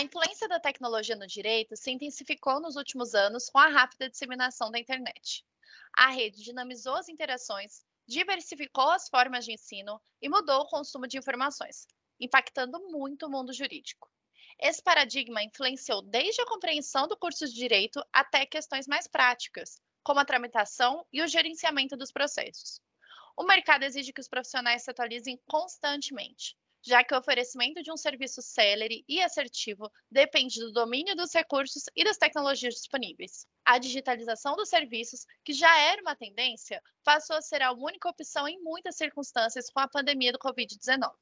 A influência da tecnologia no direito se intensificou nos últimos anos com a rápida disseminação da internet. A rede dinamizou as interações, diversificou as formas de ensino e mudou o consumo de informações, impactando muito o mundo jurídico. Esse paradigma influenciou desde a compreensão do curso de direito até questões mais práticas, como a tramitação e o gerenciamento dos processos. O mercado exige que os profissionais se atualizem constantemente, já que o oferecimento de um serviço célere e assertivo depende do domínio dos recursos e das tecnologias disponíveis. A digitalização dos serviços, que já era uma tendência, passou a ser a única opção em muitas circunstâncias com a pandemia do Covid-19.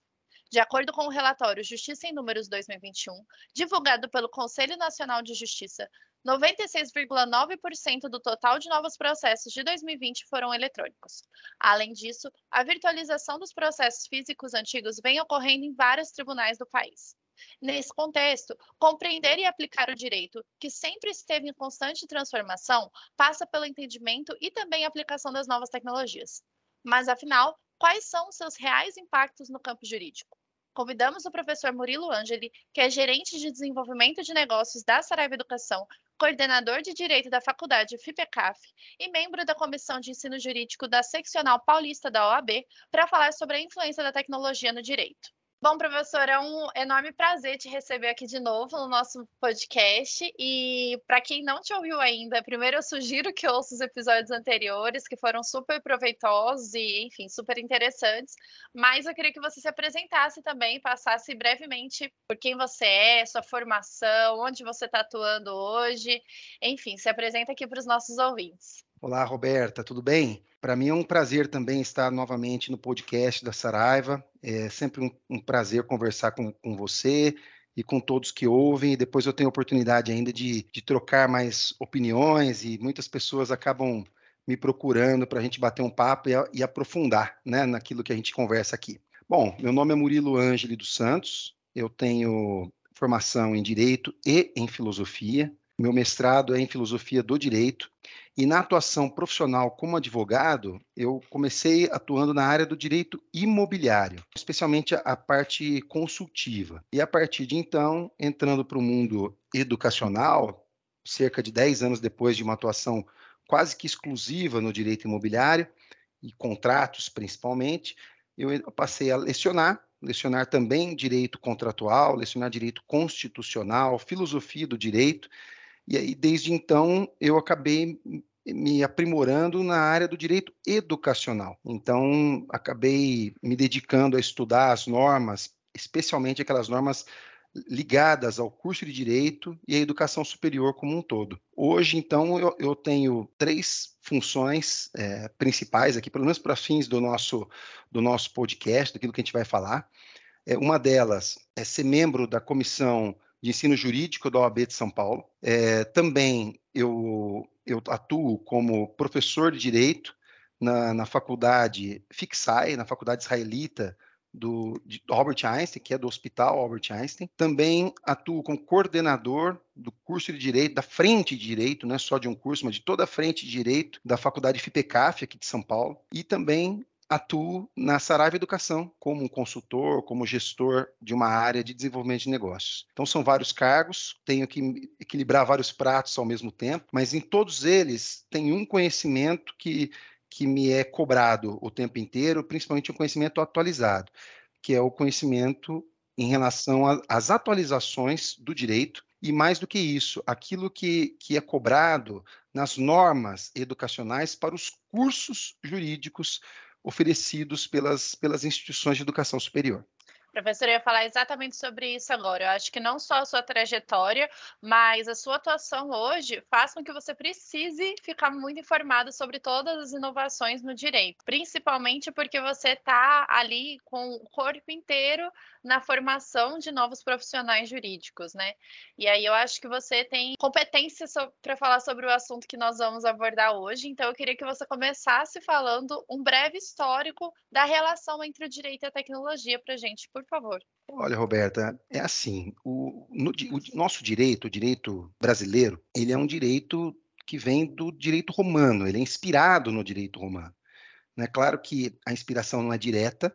De acordo com o relatório Justiça em Números 2021, divulgado pelo Conselho Nacional de Justiça, 96,9% do total de novos processos de 2020 foram eletrônicos. Além disso, a virtualização dos processos físicos antigos vem ocorrendo em vários tribunais do país. Nesse contexto, compreender e aplicar o direito, que sempre esteve em constante transformação, passa pelo entendimento e também aplicação das novas tecnologias. Mas, afinal, quais são seus reais impactos no campo jurídico? convidamos o professor Murilo Angeli, que é gerente de desenvolvimento de negócios da Saraiva Educação, coordenador de Direito da Faculdade FIPECAF e membro da Comissão de Ensino Jurídico da Seccional Paulista da OAB, para falar sobre a influência da tecnologia no direito. Bom, professor, é um enorme prazer te receber aqui de novo no nosso podcast. E para quem não te ouviu ainda, primeiro eu sugiro que ouça os episódios anteriores, que foram super proveitosos e, enfim, super interessantes. Mas eu queria que você se apresentasse também, passasse brevemente por quem você é, sua formação, onde você está atuando hoje. Enfim, se apresenta aqui para os nossos ouvintes. Olá, Roberta, tudo bem? Para mim é um prazer também estar novamente no podcast da Saraiva. É sempre um, um prazer conversar com, com, você e com todos que ouvem. E depois eu tenho a oportunidade ainda de, de trocar mais opiniões e muitas pessoas acabam me procurando para a gente bater um papo e, e aprofundar né, naquilo que a gente conversa aqui. Bom, meu nome é Murilo Ângeli dos Santos, eu tenho formação em Direito e em Filosofia. Meu mestrado é em Filosofia do Direito e na atuação profissional como advogado, eu comecei atuando na área do direito imobiliário, especialmente a parte consultiva. E a partir de então, entrando para o mundo educacional, cerca de 10 anos depois de uma atuação quase que exclusiva no direito imobiliário e contratos principalmente, eu passei a lecionar, lecionar também direito contratual, lecionar direito constitucional, filosofia do direito, e aí, desde então, eu acabei me aprimorando na área do direito educacional. Então, acabei me dedicando a estudar as normas, especialmente aquelas normas ligadas ao curso de direito e à educação superior como um todo. Hoje, então, eu, eu tenho três funções é, principais aqui, pelo menos para fins do nosso, do nosso podcast, daquilo que a gente vai falar. É, uma delas é ser membro da comissão de ensino jurídico da OAB de São Paulo. É, também eu, eu atuo como professor de direito na, na faculdade Fixai, na faculdade israelita do, de Albert Einstein, que é do Hospital Albert Einstein. Também atuo como coordenador do curso de Direito, da frente de Direito, não é só de um curso, mas de toda a frente de Direito da Faculdade FIPECAF, aqui de São Paulo. E também atuo na Saraiva Educação como consultor, como gestor de uma área de desenvolvimento de negócios. Então são vários cargos, tenho que equilibrar vários pratos ao mesmo tempo, mas em todos eles tem um conhecimento que que me é cobrado o tempo inteiro, principalmente o conhecimento atualizado, que é o conhecimento em relação às atualizações do direito e mais do que isso, aquilo que, que é cobrado nas normas educacionais para os cursos jurídicos oferecidos pelas, pelas instituições de educação superior. Professor, eu ia falar exatamente sobre isso agora. Eu acho que não só a sua trajetória, mas a sua atuação hoje faz com que você precise ficar muito informado sobre todas as inovações no direito, principalmente porque você está ali com o corpo inteiro na formação de novos profissionais jurídicos, né? E aí eu acho que você tem competência para falar sobre o assunto que nós vamos abordar hoje, então eu queria que você começasse falando um breve histórico da relação entre o direito e a tecnologia para gente, por favor. Olha, Roberta, é assim, o, no, o nosso direito, o direito brasileiro, ele é um direito que vem do direito romano, ele é inspirado no direito romano. É claro que a inspiração não é direta,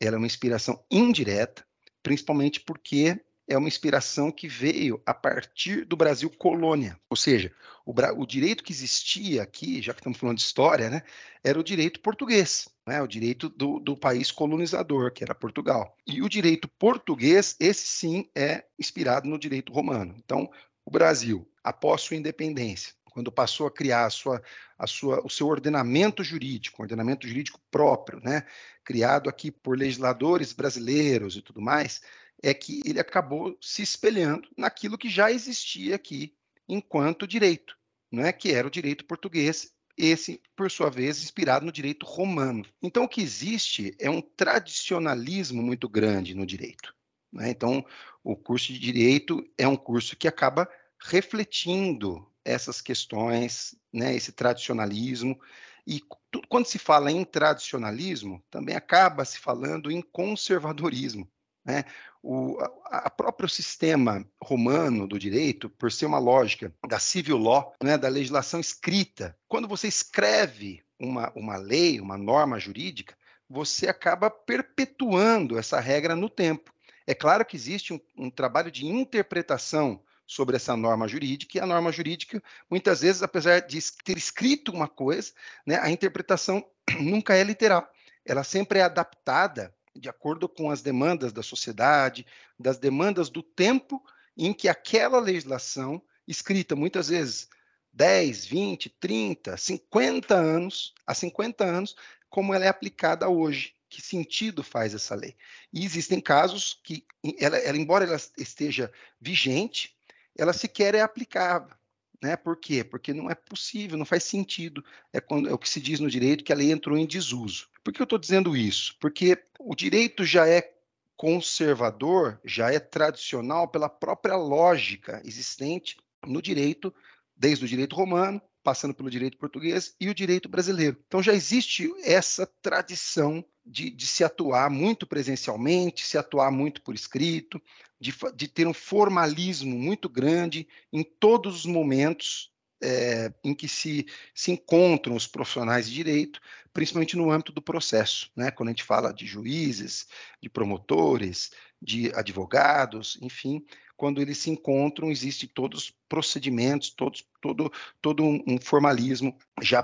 ela é uma inspiração indireta, principalmente porque é uma inspiração que veio a partir do Brasil colônia. Ou seja, o, o, direito que existia aqui, já que estamos falando de história, né, era o direito português, né, o direito do, do país colonizador, que era Portugal. E o direito português, esse sim é inspirado no direito romano. Então, o Brasil, após sua independência, quando passou a criar a sua, a sua, o seu ordenamento jurídico, ordenamento jurídico próprio, né, criado aqui por legisladores brasileiros e tudo mais, é que ele acabou se espelhando naquilo que já existia aqui enquanto direito, é que era o direito português, esse, por sua vez, inspirado no direito romano. Então, o que existe é um tradicionalismo muito grande no direito. Né? Então, o curso de direito é um curso que acaba refletindo essas questões, né, esse tradicionalismo. E quando se fala em tradicionalismo, também acaba se falando em conservadorismo. Né? O a, a próprio sistema romano do direito, por ser uma lógica da civil law, né, da legislação escrita, quando você escreve uma, uma lei, uma norma jurídica, você acaba perpetuando essa regra no tempo. É claro que existe um, um trabalho de interpretação sobre essa norma jurídica, e a norma jurídica, muitas vezes, apesar de ter escrito uma coisa, né, a interpretação nunca é literal. Ela sempre é adaptada de acordo com as demandas da sociedade, das demandas do tempo em que aquela legislação, escrita muitas vezes 10, 20, 30, 50 anos, há 50 anos, como ela é aplicada hoje. Que sentido faz essa lei? E existem casos que, ela, ela, embora ela esteja vigente, ela sequer é aplicável. Né? Por quê? Porque não é possível, não faz sentido. É, quando, é o que se diz no direito que a lei entrou em desuso. Por que eu estou dizendo isso? Porque o direito já é conservador, já é tradicional pela própria lógica existente no direito, desde o direito romano, passando pelo direito português e o direito brasileiro. Então já existe essa tradição de, de se atuar muito presencialmente, se atuar muito por escrito, de, de ter um formalismo muito grande em todos os momentos é, em que se, se encontram os profissionais de direito, principalmente no âmbito do processo, né? quando a gente fala de juízes, de promotores, de advogados, enfim, quando eles se encontram, existem todos os procedimentos, todos, todo, todo um, formalismo já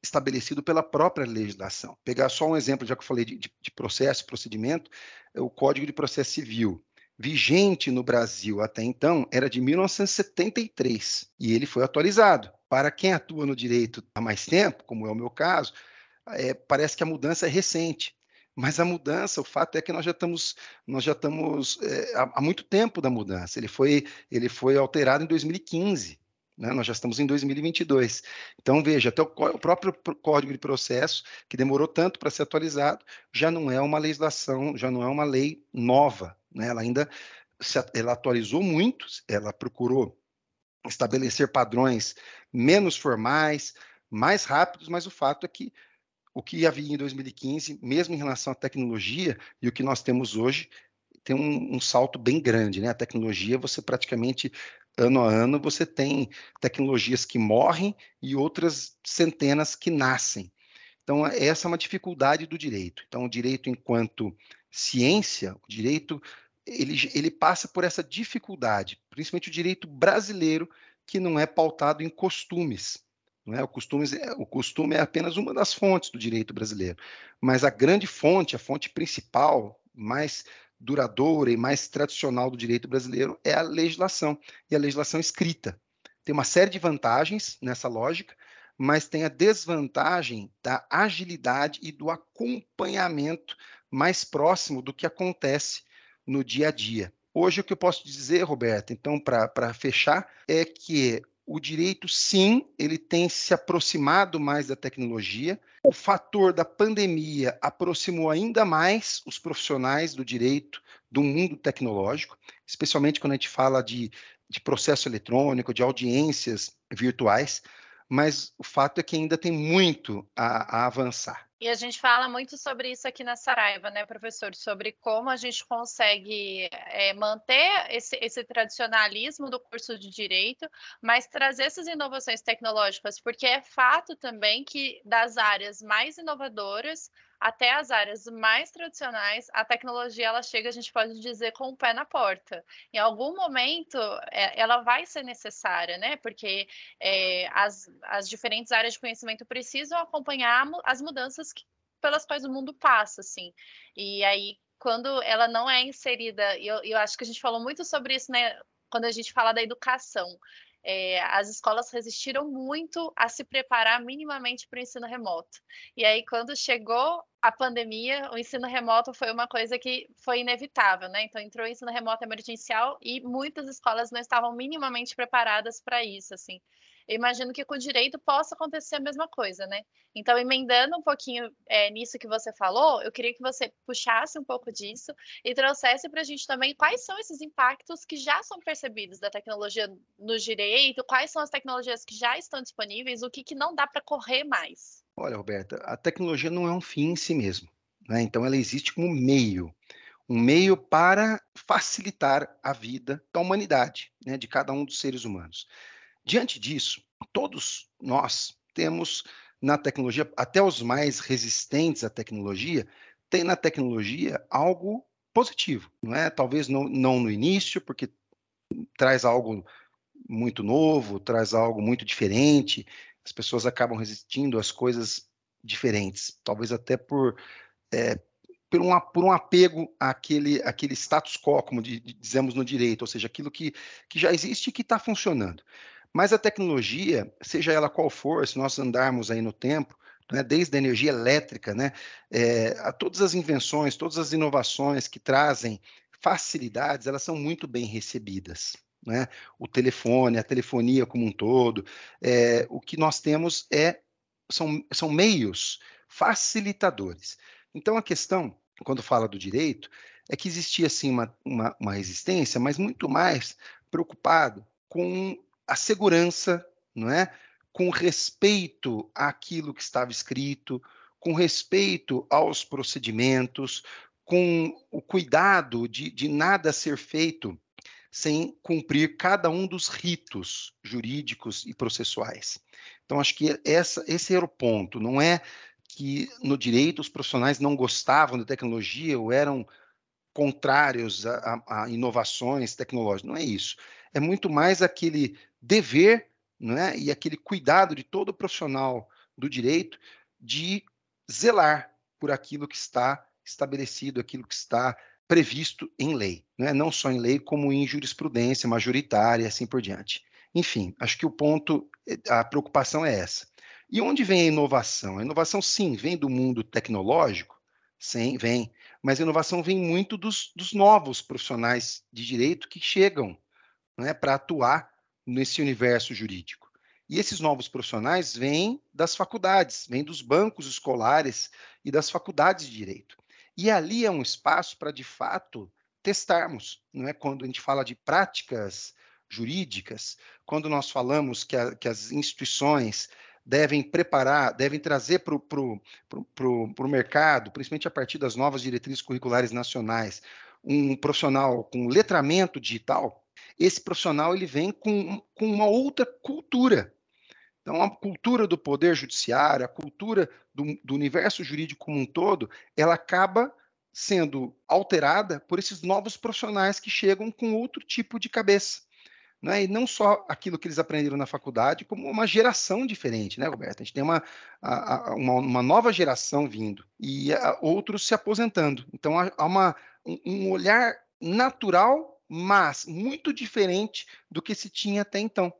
pré-estabelecido pela própria legislação. Pegar só um exemplo, já que eu falei de, de, de processo, procedimento, é o Código de Processo Civil vigente no Brasil até então era de 1973 e ele foi atualizado. Para quem atua no direito há mais tempo, como é o meu caso, é, parece que a mudança é recente. Mas a mudança, o fato é que nós já estamos, nós já estamos é, há, há, muito tempo da mudança. Ele foi, ele foi alterado em 2015. Né? Nós já estamos em 2022. Então, veja, até o, o próprio Código de Processo, que demorou tanto para ser atualizado, já não é uma legislação, já não é uma lei nova. Né? Ela ainda se, ela atualizou muito, ela procurou estabelecer padrões menos formais, mais rápidos, mas o fato é que o que havia em 2015, mesmo em relação à tecnologia e o que nós temos hoje, tem um, um, salto bem grande, né? A tecnologia, você praticamente ano a ano você tem tecnologias que morrem e outras centenas que nascem. Então essa é uma dificuldade do direito. Então o direito enquanto ciência, o direito ele, ele passa por essa dificuldade, principalmente o direito brasileiro, que não é pautado em costumes. Não é? O, costume, é, o costume é apenas uma das fontes do direito brasileiro, mas a grande fonte, a fonte principal, mais duradoura e mais tradicional do direito brasileiro é a legislação, e a legislação escrita. Tem uma série de vantagens nessa lógica, mas tem a desvantagem da agilidade e do acompanhamento mais próximo do que acontece no dia a dia. Hoje, o que eu posso dizer, Roberto, então, para fechar, é que o direito, sim, ele tem se aproximado mais da tecnologia. O fator da pandemia aproximou ainda mais os profissionais do direito do mundo tecnológico, especialmente quando a gente fala de, de processo eletrônico, de audiências virtuais. Mas o fato é que ainda tem muito a, a avançar. E a gente fala muito sobre isso aqui na Saraiva, né, professor? Sobre como a gente consegue é, manter esse, esse, tradicionalismo do curso de direito, mas trazer essas inovações tecnológicas, porque é fato também que das áreas mais inovadoras até as áreas mais tradicionais, a tecnologia ela chega, a gente pode dizer, com o pé na porta. Em algum momento, é, ela vai ser necessária, né? Porque é, as, as diferentes áreas de conhecimento precisam acompanhar as mudanças que, pelas quais o mundo passa, assim. E aí, quando ela não é inserida, e eu, eu acho que a gente falou muito sobre isso, né? Quando a gente fala da educação, é, as escolas resistiram muito a se preparar minimamente para o ensino remoto. E aí, quando chegou a pandemia, o ensino remoto foi uma coisa que foi inevitável, né? Então, entrou o ensino remoto emergencial e muitas escolas não estavam minimamente preparadas para isso, assim eu imagino que com o direito possa acontecer a mesma coisa, né? Então, emendando um pouquinho é, nisso que você falou, eu queria que você puxasse um pouco disso e trouxesse para a gente também quais são esses impactos que já são percebidos da tecnologia no direito, quais são as tecnologias que já estão disponíveis, o que, que não dá para correr mais. Olha, Roberta, a tecnologia não é um fim em si mesmo, né? Então, ela existe como meio um meio para facilitar a vida da humanidade, né, de cada um dos seres humanos. Diante disso, todos nós temos na tecnologia, até os mais resistentes à tecnologia, tem na tecnologia algo positivo, não é? Talvez não, não no início, porque traz algo muito novo, traz algo muito diferente, as pessoas acabam resistindo às coisas diferentes, talvez até por, é, por, um, por um apego àquele, àquele status quo, como dizemos no direito, ou seja, aquilo que, que já existe e que está funcionando. Mas a tecnologia, seja ela qual for, se nós andarmos aí no tempo, né, desde a energia elétrica, né, é, a todas as invenções, todas as inovações que trazem facilidades, elas são muito bem recebidas. Né? O telefone, a telefonia como um todo, é, o que nós temos é são, são meios facilitadores. Então a questão, quando fala do direito, é que existia assim uma, uma, uma resistência, mas muito mais preocupado com a segurança, não é? Com respeito àquilo que estava escrito, com respeito aos procedimentos, com o cuidado de, de nada ser feito sem cumprir cada um dos ritos jurídicos e processuais. Então, acho que essa, esse era o ponto. Não é que no direito os profissionais não gostavam da tecnologia ou eram contrários a, a, a inovações tecnológicas. Não é isso. É muito mais aquele dever né, e aquele cuidado de todo profissional do direito de zelar por aquilo que está estabelecido, aquilo que está previsto em lei, né? não só em lei, como em jurisprudência majoritária e assim por diante. Enfim, acho que o ponto, a preocupação é essa. E onde vem a inovação? A inovação, sim, vem do mundo tecnológico, sim, vem, mas a inovação vem muito dos, dos novos profissionais de direito que chegam né, para atuar nesse universo jurídico. E esses novos profissionais vêm das faculdades, vêm dos bancos escolares e das faculdades de direito. E ali é um espaço para, de fato, testarmos, não é? Quando a gente fala de práticas jurídicas, quando nós falamos que, a, que as instituições devem preparar, devem trazer para o mercado, principalmente a partir das novas diretrizes curriculares nacionais, um profissional com letramento digital, esse profissional ele vem com, com uma outra cultura. Então, a cultura do poder judiciário, a cultura do, do universo jurídico como um todo, ela acaba sendo alterada por esses novos profissionais que chegam com outro tipo de cabeça. Né? E não só aquilo que eles aprenderam na faculdade, como uma geração diferente, né, Roberto? A gente tem uma, a, a, uma, uma, nova geração vindo e a, outros se aposentando. Então, há, uma, um, um olhar natural mas muito diferente do que se tinha até então.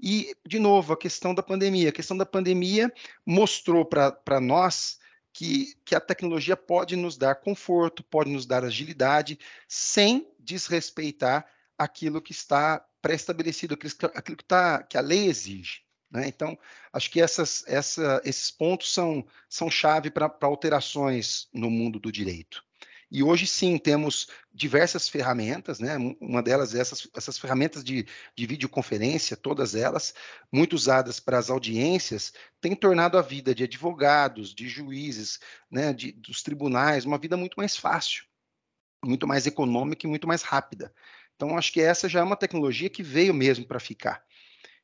E, de novo, a questão da pandemia. A questão da pandemia mostrou para nós que, que a tecnologia pode nos dar conforto, pode nos dar agilidade, sem desrespeitar aquilo que está pré-estabelecido, aquilo, que, tá, que a lei exige. Né? Então, acho que essas, essa, esses pontos são, são chave para alterações no mundo do direito. E hoje sim temos diversas ferramentas, né? Uma delas é essas, essas ferramentas de, de videoconferência, todas elas, muito usadas para as audiências, têm tornado a vida de advogados, de juízes, né, de, dos tribunais, uma vida muito mais fácil, muito mais econômica e muito mais rápida. Então, acho que essa já é uma tecnologia que veio mesmo para ficar.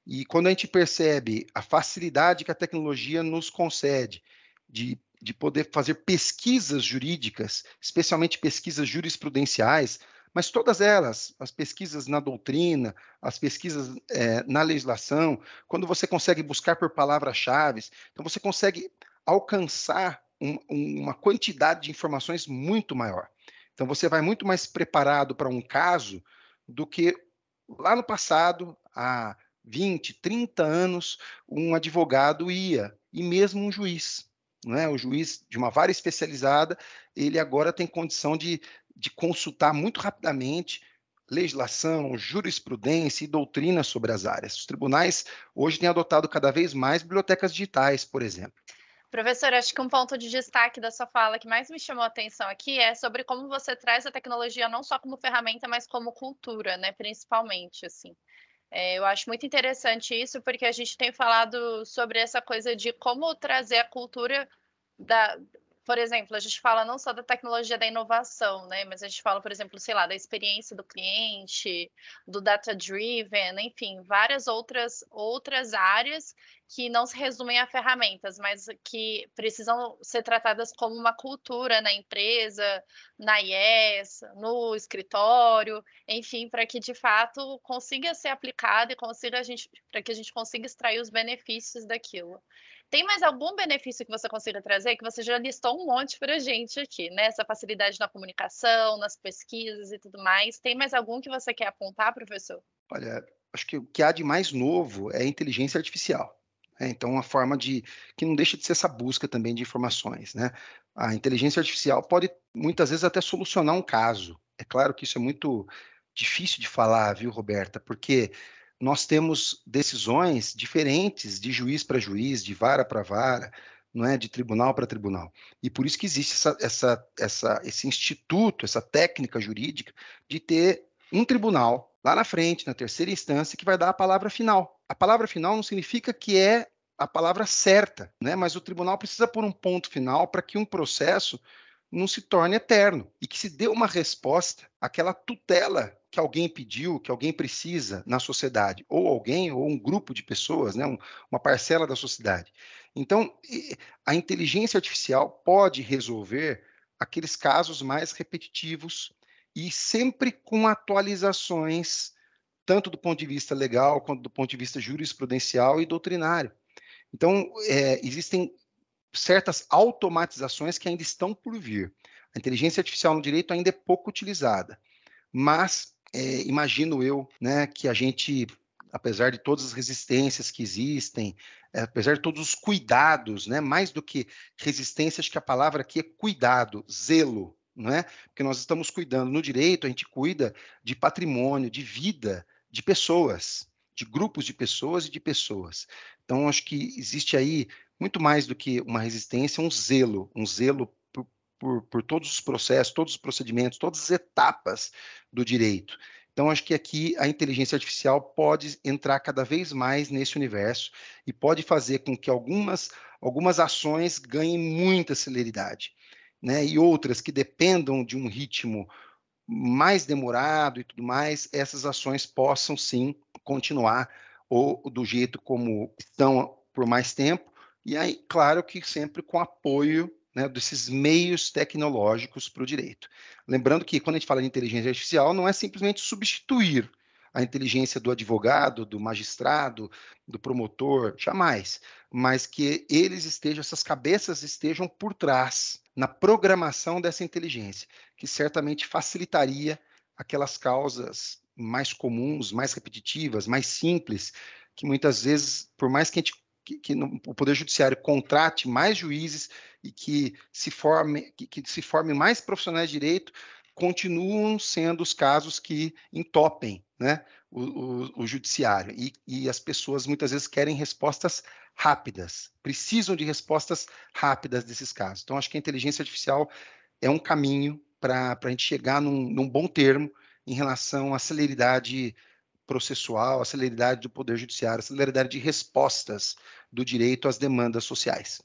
E quando a gente percebe a facilidade que a tecnologia nos concede de de poder fazer pesquisas jurídicas, especialmente pesquisas jurisprudenciais, mas todas elas, as pesquisas na doutrina, as pesquisas é, na legislação, quando você consegue buscar por palavras-chave, então você consegue alcançar um, uma quantidade de informações muito maior. Então você vai muito mais preparado para um caso do que lá no passado, há 20, 30 anos, um advogado ia, e mesmo um juiz né, o juiz de uma vara especializada, ele agora tem condição de, de consultar muito rapidamente legislação, jurisprudência e doutrina sobre as áreas. Os tribunais hoje têm adotado cada vez mais bibliotecas digitais, por exemplo. Professor, acho que um ponto de destaque da sua fala que mais me chamou a atenção aqui é sobre como você traz a tecnologia não só como ferramenta, mas como cultura, né? Principalmente, assim. É, eu acho muito interessante isso, porque a gente tem falado sobre essa coisa de como trazer a cultura da. Por exemplo, a gente fala não só da tecnologia da inovação, né? Mas a gente fala, por exemplo, sei lá, da experiência do cliente, do data-driven, enfim, várias outras, outras áreas que não se resumem a ferramentas, mas que precisam ser tratadas como uma cultura na empresa, na IES, no escritório, enfim, para que de fato consiga ser aplicado e consiga a gente, para que a gente consiga extrair os benefícios daquilo. Tem mais algum benefício que você consiga trazer? Que você já listou um monte para a gente aqui, né? Essa facilidade na comunicação, nas pesquisas e tudo mais. Tem mais algum que você quer apontar, professor? Olha, acho que o que há de mais novo é a inteligência artificial. É, então, uma forma de que não deixa de ser essa busca também de informações, né? A inteligência artificial pode muitas vezes até solucionar um caso. É claro que isso é muito difícil de falar, viu, Roberta? Porque nós temos decisões diferentes de juiz para juiz, de vara para vara, não é, de tribunal para tribunal. E por isso que existe essa, essa, essa, esse instituto, essa técnica jurídica de ter um tribunal lá na frente, na terceira instância, que vai dar a palavra final. A palavra final não significa que é a palavra certa, né? Mas o tribunal precisa pôr um ponto final para que um processo não se torne eterno e que se dê uma resposta àquela tutela que alguém pediu, que alguém precisa na sociedade, ou alguém, ou um grupo de pessoas, né, um, uma parcela da sociedade. Então, a inteligência artificial pode resolver aqueles casos mais repetitivos e sempre com atualizações, tanto do ponto de vista legal, quanto do ponto de vista jurisprudencial e doutrinário. Então, é, existem certas automatizações que ainda estão por vir. A inteligência artificial no direito ainda é pouco utilizada, mas é, imagino eu né, que a gente, apesar de todas as resistências que existem, é, apesar de todos os cuidados, né, mais do que resistência, acho que a palavra aqui é cuidado, zelo, não é? Porque nós estamos cuidando no direito, a gente cuida de patrimônio, de vida, de pessoas, de grupos de pessoas e de pessoas. Então, acho que existe aí muito mais do que uma resistência, um zelo, um zelo por, por, todos os processos, todos os procedimentos, todas as etapas do direito. Então, acho que aqui a inteligência artificial pode entrar cada vez mais nesse universo e pode fazer com que algumas, algumas ações ganhem muita celeridade, né? E outras que dependam de um ritmo mais demorado e tudo mais, essas ações possam sim continuar ou do jeito como estão por mais tempo, e aí, claro que sempre com apoio né, desses meios tecnológicos para o direito. Lembrando que quando a gente fala de inteligência artificial, não é simplesmente substituir a inteligência do advogado, do magistrado, do promotor, jamais, mas que eles estejam, essas cabeças estejam por trás na programação dessa inteligência, que certamente facilitaria aquelas causas mais comuns, mais repetitivas, mais simples, que muitas vezes, por mais que a gente que, que no, o Poder Judiciário contrate mais juízes e que se forme, que, que se forme mais profissionais de direito, continuam sendo os casos que entopem né, o, o, o judiciário. E, e, as pessoas muitas vezes querem respostas rápidas, precisam de respostas rápidas desses casos. Então, acho que a inteligência artificial é um caminho para a gente chegar num, num bom termo em relação à celeridade processual, a celeridade do Poder Judiciário, a celeridade de respostas do direito às demandas sociais.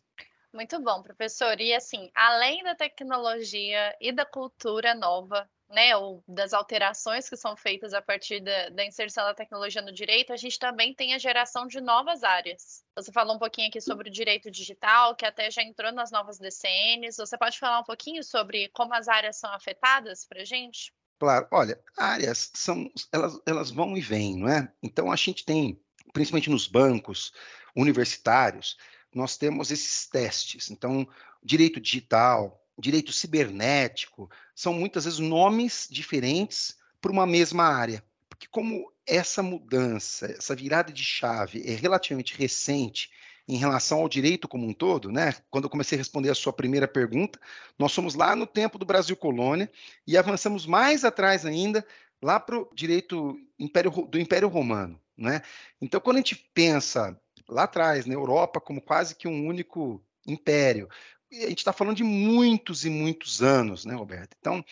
Muito bom, professor. E assim, além da tecnologia e da cultura nova, né, ou das alterações que são feitas a partir da, da, inserção da tecnologia no direito, a gente também tem a geração de novas áreas. Você falou um pouquinho aqui sobre o direito digital, que até já entrou nas novas DCNs. Você pode falar um pouquinho sobre como as áreas são afetadas para a gente? Claro, olha, áreas são, elas, elas vão e vêm, não é? Então a gente tem, principalmente nos bancos universitários, nós temos esses testes. Então, direito digital, direito cibernético, são muitas vezes nomes diferentes para uma mesma área. Porque como essa mudança, essa virada de chave é relativamente recente em relação ao direito como um todo, né? Quando eu comecei a responder a sua primeira pergunta, nós somos lá no tempo do Brasil colônia e avançamos mais atrás ainda, lá para o direito império, do Império Romano, né? Então, quando a gente pensa lá atrás, na Europa, como quase que um único império, a gente está falando de muitos e muitos anos, né, Roberto? Então,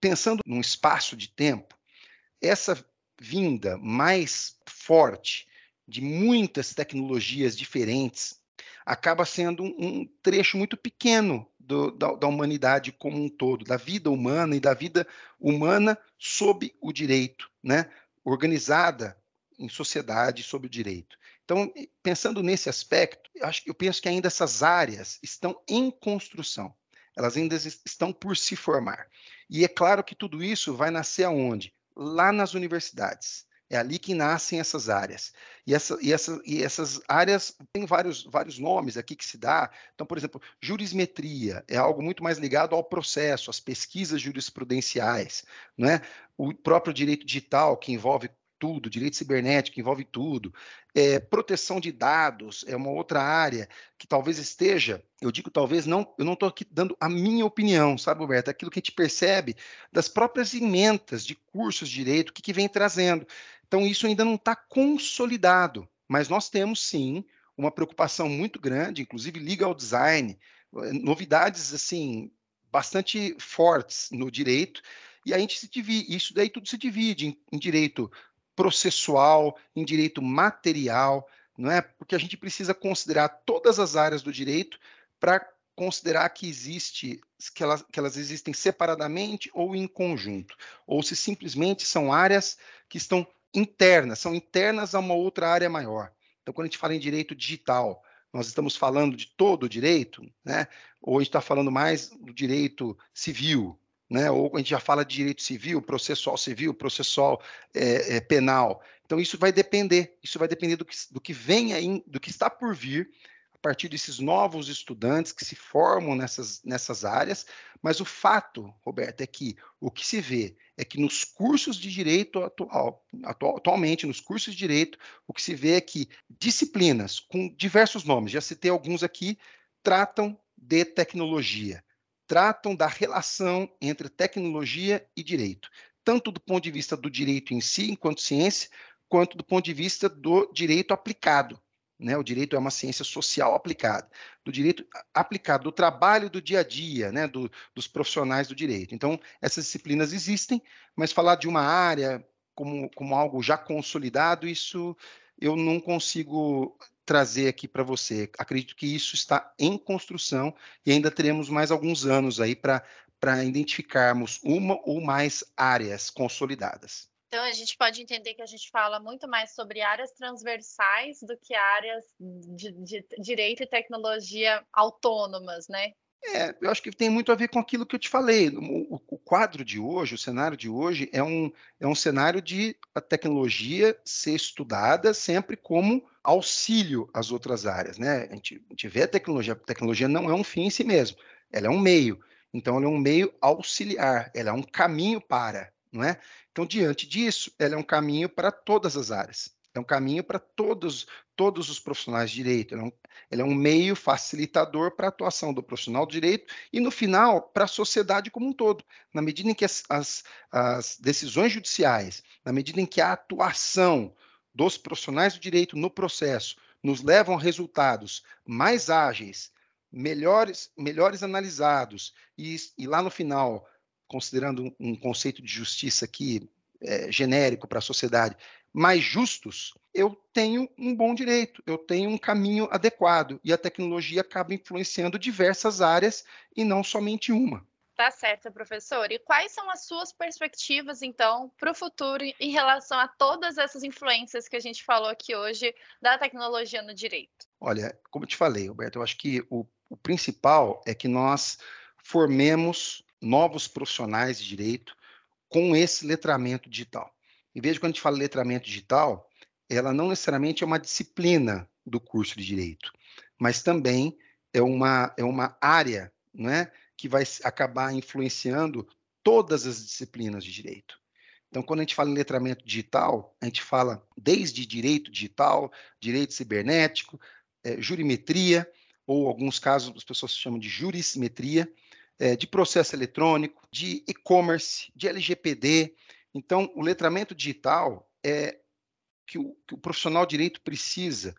pensando num espaço de tempo, essa vinda mais forte de muitas tecnologias diferentes acaba sendo um, um trecho muito pequeno do, da, da, humanidade como um todo, da vida humana e da vida humana sob o direito, né? organizada em sociedade sob o direito. Então, pensando nesse aspecto, eu, acho, eu penso que ainda essas áreas estão em construção. Elas ainda estão por se formar. E é claro que tudo isso vai nascer aonde? Lá nas universidades. É ali que nascem essas áreas. E, essa, e, essa, e essas áreas têm vários, vários nomes aqui que se dá. Então, por exemplo, jurismetria é algo muito mais ligado ao processo, às pesquisas jurisprudenciais. Não é? O próprio direito digital, que envolve tudo, direito cibernético envolve tudo, é, proteção de dados é uma outra área que talvez esteja, eu digo talvez não, eu não estou aqui dando a minha opinião, sabe, Roberto? É aquilo que a gente percebe das próprias emendas de cursos de direito, o que, que vem trazendo. Então, isso ainda não está consolidado, mas nós temos sim uma preocupação muito grande, inclusive legal design, eh, novidades assim bastante fortes no direito, e a gente se divide, isso daí tudo se divide em, em direito processual, em direito material, não é? Porque a gente precisa considerar todas as áreas do direito para considerar que existe que elas, que elas existem separadamente ou em conjunto, ou se simplesmente são áreas que estão internas, são internas a uma outra área maior. Então, quando a gente fala em direito digital, nós estamos falando de todo o direito, né? Ou a gente está falando mais do direito civil, né? ou a gente já fala de direito civil, processual civil, processual é, é, penal. Então, isso vai depender, isso vai depender do que, do que vem aí, do que está por vir, a partir desses novos estudantes que se formam nessas, nessas áreas, mas o fato, Roberto, é que o que se vê é que nos cursos de direito atual, atual, atualmente, nos cursos de direito, o que se vê é que disciplinas com diversos nomes, já citei alguns aqui, tratam de tecnologia tratam da relação entre tecnologia e direito, tanto do ponto de vista do direito em si, enquanto ciência, quanto do ponto de vista do direito aplicado. Né? O direito é uma ciência social aplicada, do direito aplicado, do trabalho do dia a dia, né? Do, dos profissionais do direito. Então, essas disciplinas existem, mas falar de uma área como, como algo já consolidado, isso eu não consigo trazer aqui para você. Acredito que isso está em construção e ainda teremos mais alguns anos aí para identificarmos uma ou mais áreas consolidadas. Então, a gente pode entender que a gente fala muito mais sobre áreas transversais do que áreas de, de direito e tecnologia autônomas, né? É, eu acho que tem muito a ver com aquilo que eu te falei. O, o, quadro de hoje, o cenário de hoje, é um, é um cenário de a tecnologia ser estudada sempre como auxílio às outras áreas. Né? A, gente, a gente vê a tecnologia, a tecnologia não é um fim em si mesmo, ela é um meio. Então, ela é um meio auxiliar, ela é um caminho para, não é? Então, diante disso, ela é um caminho para todas as áreas. É um caminho para todos, todos os profissionais de direito. Ele é um, ele é um meio facilitador para a atuação do profissional de direito e, no final, para a sociedade como um todo. Na medida em que as, as, as decisões judiciais, na medida em que a atuação dos profissionais do direito no processo nos levam a resultados mais ágeis, melhores, melhores analisados e, e lá no final considerando um conceito de justiça aqui é, genérico para a sociedade, mais justos, eu tenho um bom direito, eu tenho um caminho adequado e a tecnologia acaba influenciando diversas áreas e não somente uma. Tá certo, professor. E quais são as suas perspectivas, então, para o futuro em relação a todas essas influências que a gente falou aqui hoje da tecnologia no direito? Olha, como eu te falei, Roberto, eu acho que o, o principal é que nós formemos novos profissionais de direito com esse letramento digital. E veja quando a gente fala letramento digital, ela não necessariamente é uma disciplina do curso de direito, mas também é uma, é uma área, não é? que vai acabar influenciando todas as disciplinas de direito. Então, quando a gente fala em letramento digital, a gente fala desde direito digital, direito cibernético, é, jurimetria, ou alguns casos as pessoas chamam de jurissimetria, é, de processo eletrônico, de e-commerce, de LGPD. Então, o letramento digital é que o, que o profissional de direito precisa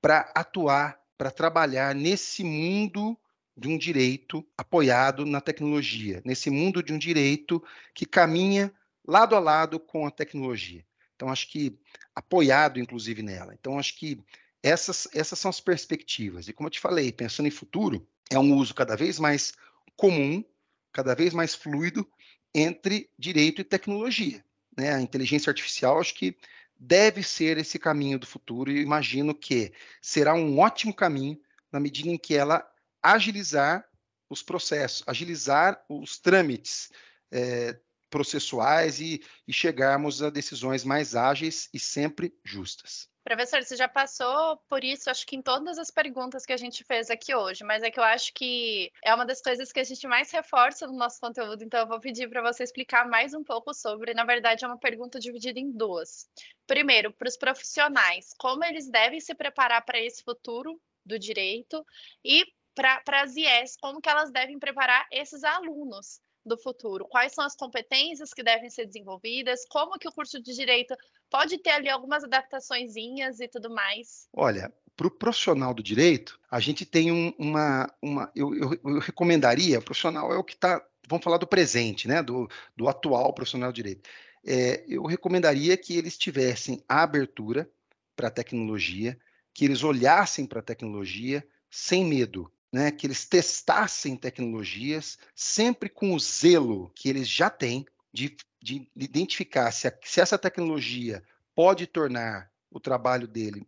para atuar, para trabalhar nesse mundo de um direito apoiado na tecnologia, nesse mundo de um direito que caminha lado a lado com a tecnologia. Então, acho que apoiado, inclusive, nela. Então, acho que essas, essas são as perspectivas. E como eu te falei, pensando em futuro, é um uso cada vez mais comum, cada vez mais fluido entre direito e tecnologia. Né? A inteligência artificial, acho que deve ser esse caminho do futuro e imagino que será um ótimo caminho na medida em que ela agilizar os processos, agilizar os trâmites é, processuais e, e chegarmos a decisões mais ágeis e sempre justas. Professor, você já passou por isso, acho que em todas as perguntas que a gente fez aqui hoje, mas é que eu acho que é uma das coisas que a gente mais reforça no nosso conteúdo, então eu vou pedir para você explicar mais um pouco sobre. Na verdade, é uma pergunta dividida em duas. Primeiro, para os profissionais, como eles devem se preparar para esse futuro do direito e para as IES, como que elas devem preparar esses alunos do futuro? Quais são as competências que devem ser desenvolvidas? Como que o curso de Direito pode ter ali algumas adaptaçõezinhas e tudo mais? Olha, para o profissional do direito, a gente tem um, uma... uma eu, eu, eu, recomendaria, o profissional é o que está... Vamos falar do presente, né? do, do atual profissional do direito. É, eu recomendaria que eles tivessem a abertura para a tecnologia, que eles olhassem para a tecnologia sem medo, né, que eles testassem tecnologias sempre com o zelo que eles já têm de, de identificar se, a, se essa tecnologia pode tornar o trabalho dele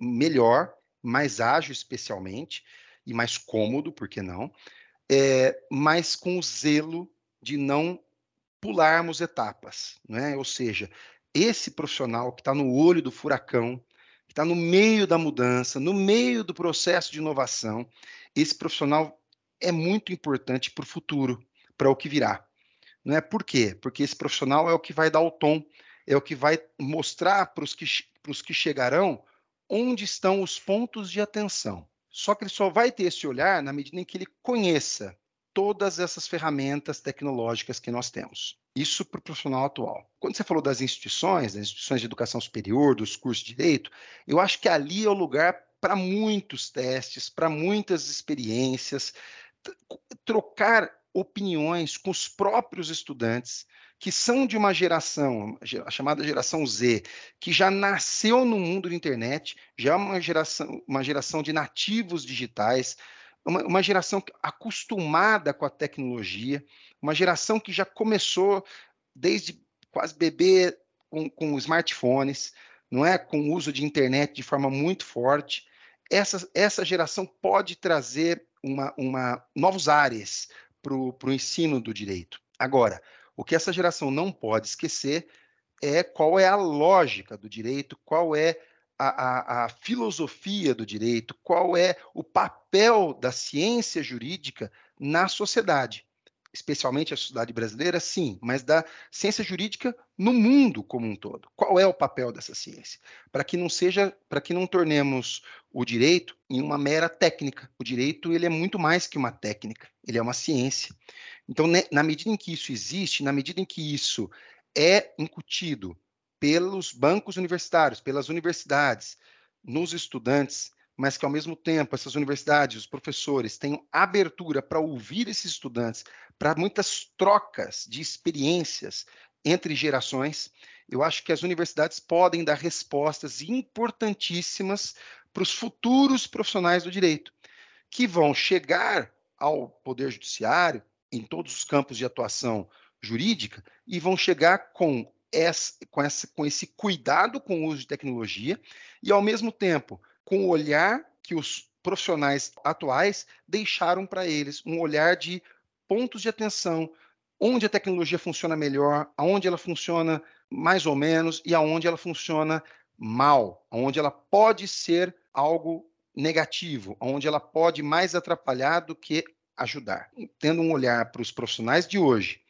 melhor, mais ágil especialmente, e mais cômodo, por que não? É, mas com o zelo de não pularmos etapas, né? ou seja, esse profissional que está no olho do furacão, que está no meio da mudança, no meio do processo de inovação, esse profissional é muito importante para o futuro, para o que virá. Não é por quê? Porque esse profissional é o que vai dar o tom, é o que vai mostrar para os que, que chegarão onde estão os pontos de atenção. Só que ele só vai ter esse olhar na medida em que ele conheça todas essas ferramentas tecnológicas que nós temos. Isso para o profissional atual. Quando você falou das instituições, das instituições de educação superior, dos cursos de direito, eu acho que ali é o lugar para muitos testes, para muitas experiências, trocar opiniões com os próprios estudantes que são de uma geração, a chamada geração Z, que já nasceu no mundo da internet, já é uma geração, uma geração de nativos digitais, uma, uma geração acostumada com a tecnologia, uma geração que já começou desde quase bebê com, com smartphones, não é, com o uso de internet de forma muito forte. Essa, essa geração pode trazer uma, uma novos áreas para o ensino do direito. Agora, o que essa geração não pode esquecer é qual é a lógica do direito, qual é a, a, a, filosofia do direito, qual é o papel da ciência jurídica na sociedade especialmente a sociedade brasileira, sim, mas da ciência jurídica no mundo como um todo. Qual é o papel dessa ciência? Para que não seja, para que não tornemos o direito em uma mera técnica. O direito ele é muito mais que uma técnica, ele é uma ciência. Então, né, na medida em que isso existe, na medida em que isso é incutido pelos bancos universitários, pelas universidades, nos estudantes, mas que ao mesmo tempo essas universidades, os professores tenham abertura para ouvir esses estudantes, para muitas trocas de experiências entre gerações, eu acho que as universidades podem dar respostas importantíssimas para os futuros profissionais do direito, que vão chegar ao Poder Judiciário, em todos os campos de atuação jurídica, e vão chegar com, essa, com, essa, com esse cuidado com o uso de tecnologia e, ao mesmo tempo, com o olhar que os profissionais atuais deixaram para eles, um olhar de pontos de atenção, onde a tecnologia funciona melhor, aonde ela funciona mais ou menos e aonde ela funciona mal, aonde ela pode ser algo negativo, onde ela pode mais atrapalhar do que ajudar. Tendo um olhar para os profissionais de hoje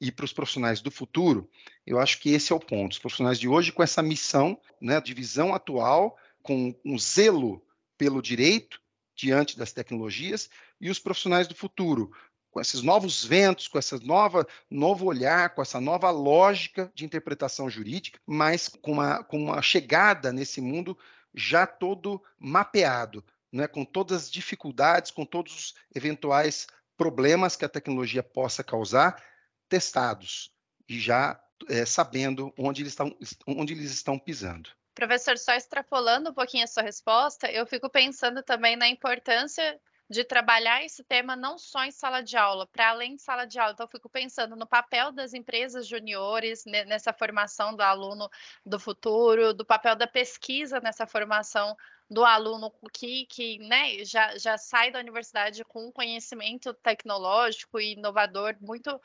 e para os profissionais do futuro, eu acho que esse é o ponto. Os profissionais de hoje com essa missão, né, de visão atual, com um zelo pelo direito diante das tecnologias, e os profissionais do futuro com esses novos ventos, com esse nova, novo olhar, com essa nova lógica de interpretação jurídica, mas com uma, com uma chegada nesse mundo já todo mapeado, né, com todas as dificuldades, com todos os eventuais problemas que a tecnologia possa causar, testados e já é, sabendo onde eles, estão, onde eles estão pisando. Professor, só extrapolando um pouquinho a sua resposta, eu fico pensando também na importância de trabalhar esse tema não só em sala de aula, para além de sala de aula. Então, fico pensando no papel das empresas juniores nessa formação do aluno do futuro, do papel da pesquisa nessa formação do aluno que, que né, já, já sai da universidade com um conhecimento tecnológico e inovador muito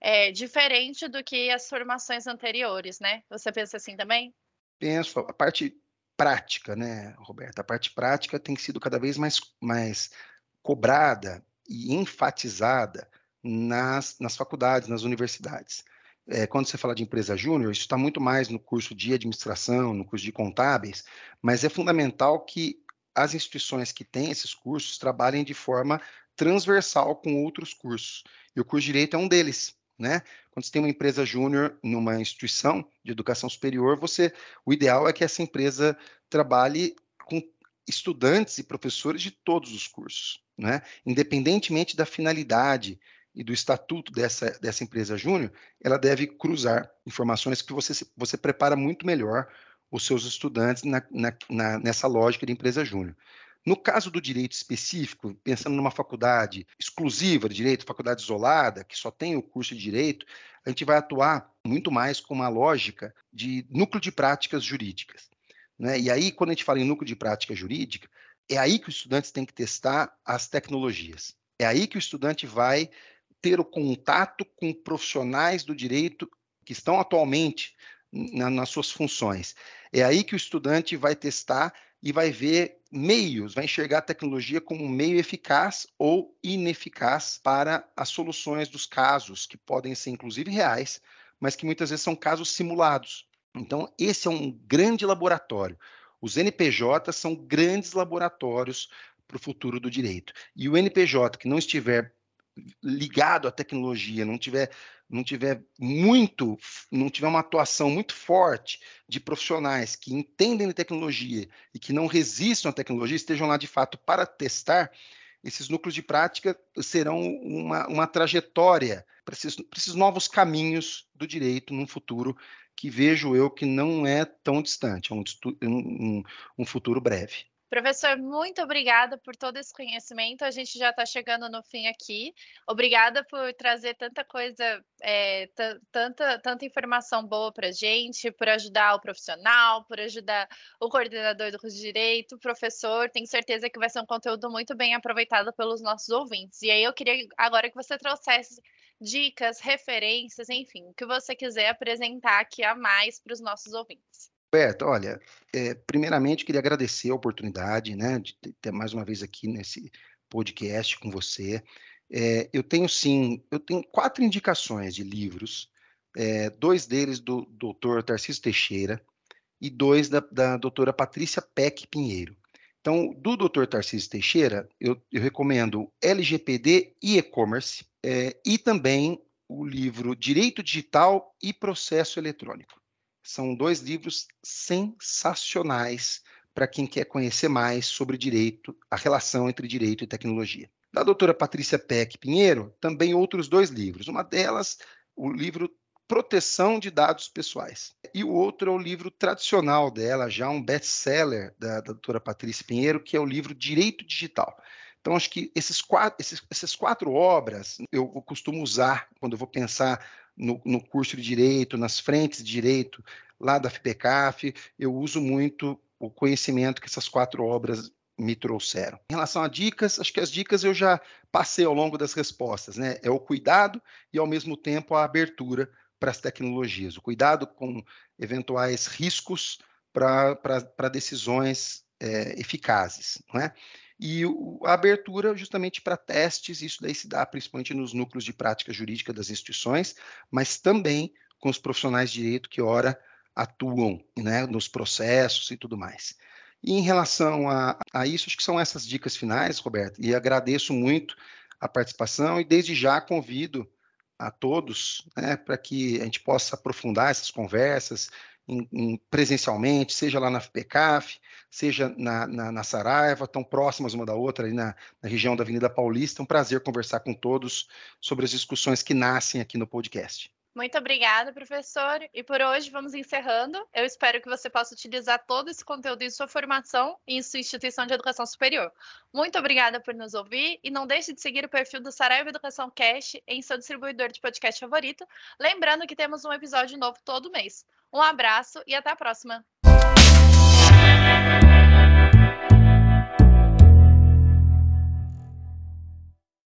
é, diferente do que as formações anteriores, né? Você pensa assim também? Penso, a parte prática, né, Roberta? A parte prática tem sido cada vez mais, mais cobrada e enfatizada nas, nas faculdades, nas universidades. É, quando você fala de empresa júnior, isso está muito mais no curso de administração, no curso de contábeis, mas é fundamental que as instituições que têm esses cursos trabalhem de forma transversal com outros cursos. E o curso de direito é um deles. Né? Quando você tem uma empresa júnior numa instituição de educação superior, você, o ideal é que essa empresa trabalhe com estudantes e professores de todos os cursos né? independentemente da finalidade e do estatuto dessa, dessa empresa júnior, ela deve cruzar informações que você, você prepara muito melhor os seus estudantes na, na, na, nessa lógica de empresa júnior. No caso do direito específico, pensando numa faculdade exclusiva de direito, faculdade isolada, que só tem o curso de direito, a gente vai atuar muito mais com uma lógica de núcleo de práticas jurídicas. Né? E aí, quando a gente fala em núcleo de prática jurídica, é aí que os estudantes têm que testar as tecnologias. É aí que o estudante vai ter o contato com profissionais do direito que estão atualmente na, nas suas funções. É aí que o estudante vai testar e vai ver meios, vai enxergar a tecnologia como um meio eficaz ou ineficaz para as soluções dos casos, que podem ser inclusive reais, mas que muitas vezes são casos simulados. Então, esse é um grande laboratório. Os NPJs são grandes laboratórios para o futuro do direito. E o NPJ que não estiver ligado à tecnologia, não tiver, não tiver muito, não tiver uma atuação muito forte de profissionais que entendem de tecnologia e que não resistam à tecnologia, estejam lá de fato para testar, esses núcleos de prática serão uma, uma trajetória para esses, para esses novos caminhos do direito num futuro que vejo eu que não é tão distante, é um, um, um futuro breve. Professor, muito obrigada por todo esse conhecimento. A gente já está chegando no fim aqui. Obrigada por trazer tanta coisa, é, tanta, tanta informação boa para a gente, por ajudar o profissional, por ajudar o coordenador do Direito, o professor. Tenho certeza que vai ser um conteúdo muito bem aproveitado pelos nossos ouvintes. E aí eu queria agora que você trouxesse dicas, referências, enfim, o que você quiser apresentar aqui a mais para os nossos ouvintes. Roberto, olha, é, primeiramente queria agradecer a oportunidade, né, de ter mais uma vez aqui nesse podcast com você. É, eu tenho sim, eu tenho quatro indicações de livros, é, dois deles do doutor Tarcísio Teixeira e dois da, da doutora Patrícia Peck Pinheiro. Então, do doutor Tarcísio Teixeira, eu, eu recomendo LGPD e e-commerce, e também o livro Direito Digital e Processo Eletrônico. São dois livros sensacionais para quem quer conhecer mais sobre direito, a relação entre direito e tecnologia. Da doutora Patrícia Peck Pinheiro, também outros dois livros. Uma delas, o livro Proteção de Dados Pessoais. E o outro é o livro tradicional dela, já um best-seller da, da doutora Patrícia Pinheiro, que é o livro Direito Digital. Então, acho que esses quatro, esses, essas quatro obras eu costumo usar quando eu vou pensar no, no curso de Direito, nas frentes de Direito, lá da FPCAF, eu uso muito o conhecimento que essas quatro obras me trouxeram. Em relação a dicas, acho que as dicas eu já passei ao longo das respostas, né? É o cuidado e, ao mesmo tempo, a abertura para as tecnologias, o cuidado com eventuais riscos para decisões é, eficazes, não é? E a abertura justamente para testes, isso daí se dá principalmente nos núcleos de prática jurídica das instituições, mas também com os profissionais de direito que, ora, atuam né, nos processos e tudo mais. E em relação a, a isso, acho que são essas dicas finais, Roberto, e agradeço muito a participação e desde já convido a todos, né, para que a gente possa aprofundar essas conversas em, em, presencialmente, seja lá na FPCAF, seja na, na, na, Saraiva, tão próximas uma da outra, ali na, na região da Avenida Paulista. É um prazer conversar com todos sobre as discussões que nascem aqui no podcast. Muito obrigada, professor. E por hoje vamos encerrando. Eu espero que você possa utilizar todo esse conteúdo em sua formação e em sua instituição de educação superior. Muito obrigada por nos ouvir e não deixe de seguir o perfil do Saraiva Educação Cast em seu distribuidor de podcast favorito. Lembrando que temos um episódio novo todo mês. Um abraço e até a próxima.